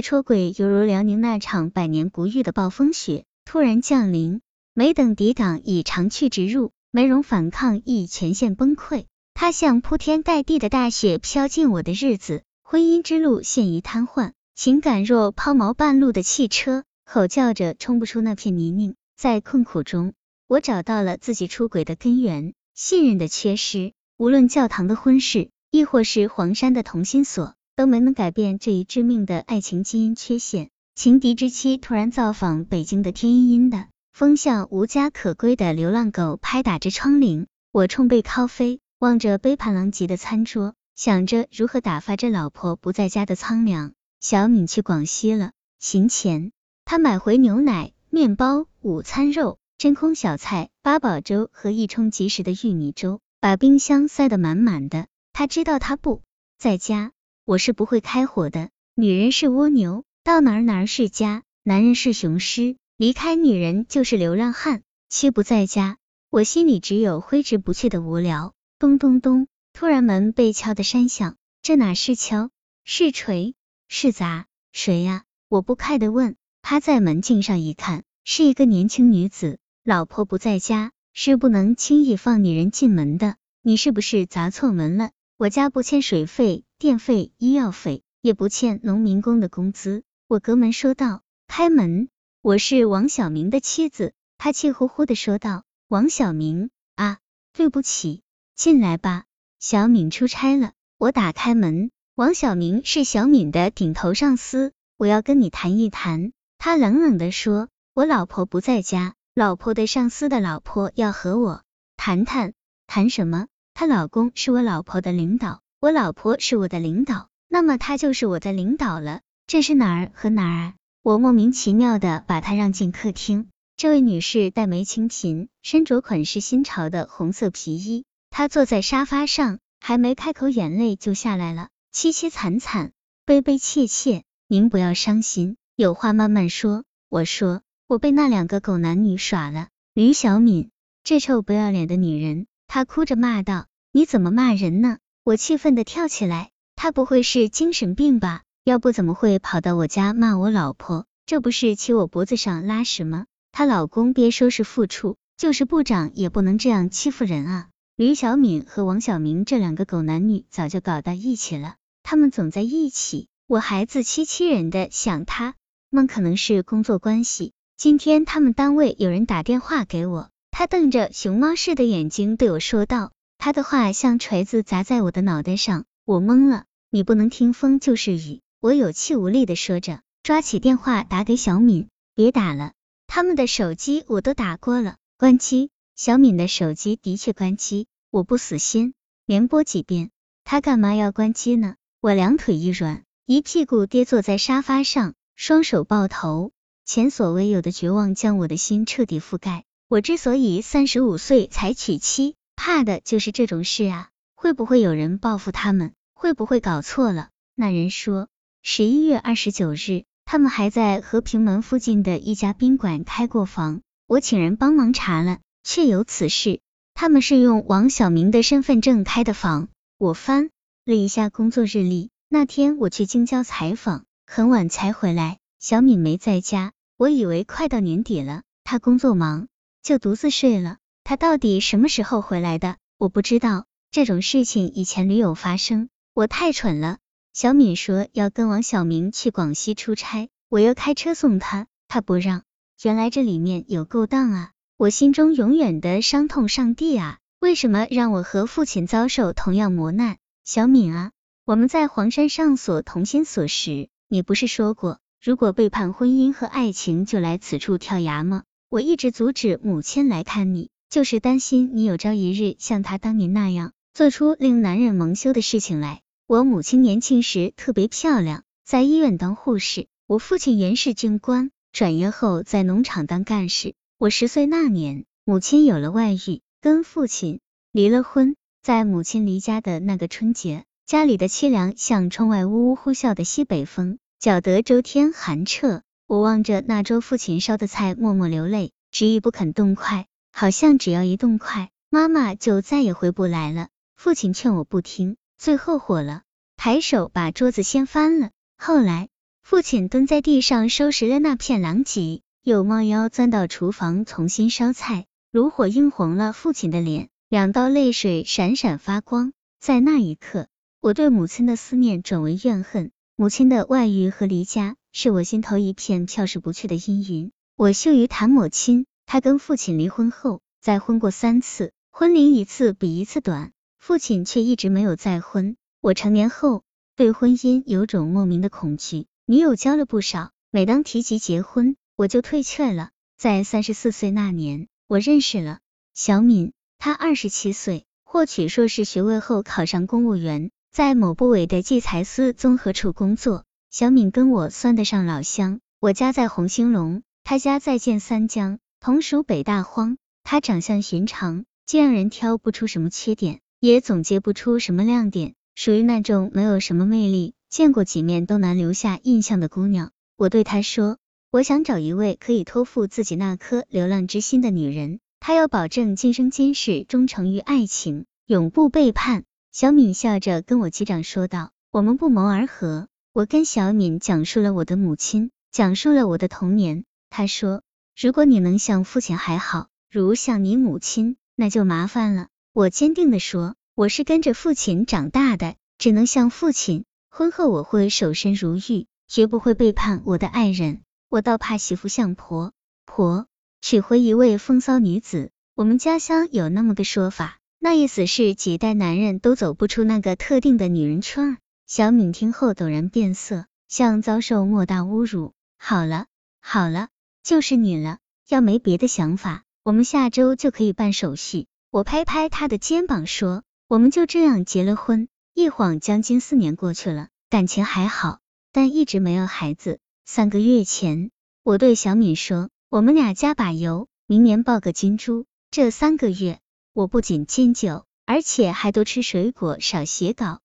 出轨犹如辽宁那场百年不遇的暴风雪突然降临，没等抵挡，已长驱直入，没容反抗，亦全线崩溃。它像铺天盖地的大雪飘进我的日子，婚姻之路陷于瘫痪，情感若抛锚半路的汽车，吼叫着冲不出那片泥泞。在困苦中，我找到了自己出轨的根源：信任的缺失。无论教堂的婚事，亦或是黄山的同心锁，都没能改变这一致命的爱情基因缺陷。情敌之妻突然造访北京的天阴阴的，风向无家可归的流浪狗拍打着窗棂。我冲背靠飞，望着杯盘狼藉的餐桌，想着如何打发这老婆不在家的苍凉。小敏去广西了，行前他买回牛奶、面包、午餐肉、真空小菜、八宝粥和一冲即食的玉米粥。把冰箱塞得满满的，他知道他不在家，我是不会开火的。女人是蜗牛，到哪儿哪儿是家；男人是雄狮，离开女人就是流浪汉。妻不在家，我心里只有挥之不去的无聊。咚咚咚，突然门被敲得山响，这哪是敲，是锤，是砸？谁呀？我不开的问。趴在门镜上一看，是一个年轻女子。老婆不在家。是不能轻易放女人进门的。你是不是砸错门了？我家不欠水费、电费、医药费，也不欠农民工的工资。我隔门说道。开门，我是王小明的妻子。他气呼呼的说道。王小明啊，对不起，进来吧。小敏出差了。我打开门，王小明是小敏的顶头上司，我要跟你谈一谈。他冷冷的说，我老婆不在家。老婆的上司的老婆要和我谈谈，谈什么？她老公是我老婆的领导，我老婆是我的领导，那么她就是我的领导了。这是哪儿和哪儿？我莫名其妙的把她让进客厅。这位女士黛眉清琴，身着款式新潮的红色皮衣，她坐在沙发上，还没开口，眼泪就下来了，凄凄惨惨，悲悲切切。您不要伤心，有话慢慢说。我说。我被那两个狗男女耍了，吕小敏，这臭不要脸的女人！她哭着骂道：“你怎么骂人呢？”我气愤的跳起来，她不会是精神病吧？要不怎么会跑到我家骂我老婆？这不是骑我脖子上拉屎吗？她老公别说是副处，就是部长也不能这样欺负人啊！吕小敏和王小明这两个狗男女早就搞到一起了，他们总在一起，我还自欺欺人的想他们可能是工作关系。今天他们单位有人打电话给我，他瞪着熊猫似的眼睛对我说道，他的话像锤子砸在我的脑袋上，我懵了。你不能听风就是雨，我有气无力的说着，抓起电话打给小敏，别打了，他们的手机我都打过了，关机。小敏的手机的确关机，我不死心，连拨几遍，他干嘛要关机呢？我两腿一软，一屁股跌坐在沙发上，双手抱头。前所未有的绝望将我的心彻底覆盖。我之所以三十五岁才娶妻，怕的就是这种事啊！会不会有人报复他们？会不会搞错了？那人说，十一月二十九日，他们还在和平门附近的一家宾馆开过房。我请人帮忙查了，确有此事。他们是用王小明的身份证开的房。我翻了一下工作日历，那天我去京郊采访，很晚才回来，小敏没在家。我以为快到年底了，他工作忙，就独自睡了。他到底什么时候回来的？我不知道。这种事情以前屡有发生，我太蠢了。小敏说要跟王小明去广西出差，我要开车送他，他不让。原来这里面有勾当啊！我心中永远的伤痛，上帝啊，为什么让我和父亲遭受同样磨难？小敏啊，我们在黄山上锁同心锁时，你不是说过？如果背叛婚姻和爱情，就来此处跳崖吗？我一直阻止母亲来看你，就是担心你有朝一日像他当年那样，做出令男人蒙羞的事情来。我母亲年轻时特别漂亮，在医院当护士；我父亲原是军官，转业后在农场当干事。我十岁那年，母亲有了外遇，跟父亲离了婚。在母亲离家的那个春节，家里的凄凉像窗外呜呜呼啸的西北风。搅得周天寒彻，我望着那桌父亲烧的菜，默默流泪，执意不肯动筷，好像只要一动筷，妈妈就再也回不来了。父亲劝我不听，最后火了，抬手把桌子掀翻了。后来，父亲蹲在地上收拾了那片狼藉，又猫腰钻到厨房重新烧菜，炉火映红了父亲的脸，两道泪水闪闪发光。在那一刻，我对母亲的思念转为怨恨。母亲的外遇和离家，是我心头一片飘逝不去的阴云。我羞于谈母亲，他跟父亲离婚后，再婚过三次，婚龄一次比一次短，父亲却一直没有再婚。我成年后，对婚姻有种莫名的恐惧。女友交了不少，每当提及结婚，我就退却了。在三十四岁那年，我认识了小敏，她二十七岁，获取硕士学位后考上公务员，在某部委的计财司综合处工作。小敏跟我算得上老乡，我家在红星隆，她家在建三江，同属北大荒。她长相寻常，既让人挑不出什么缺点，也总结不出什么亮点，属于那种没有什么魅力。见过几面都难留下印象的姑娘，我对她说：“我想找一位可以托付自己那颗流浪之心的女人，她要保证今生今世忠诚于爱情，永不背叛。”小敏笑着跟我击掌说道：“我们不谋而合。”我跟小敏讲述了我的母亲，讲述了我的童年。她说：“如果你能像父亲还好，如像你母亲，那就麻烦了。”我坚定的说：“我是跟着父亲长大的，只能像父亲。”婚后我会守身如玉，绝不会背叛我的爱人。我倒怕媳妇像婆婆，娶回一位风骚女子。我们家乡有那么个说法，那意思是几代男人都走不出那个特定的女人圈。小敏听后陡然变色，像遭受莫大侮辱。好了好了，就是你了。要没别的想法，我们下周就可以办手续。我拍拍他的肩膀说，我们就这样结了婚。一晃将近四年过去了，感情还好，但一直没有孩子。三个月前，我对小敏说：“我们俩加把油，明年抱个金猪。”这三个月，我不仅禁酒，而且还多吃水果，少写稿。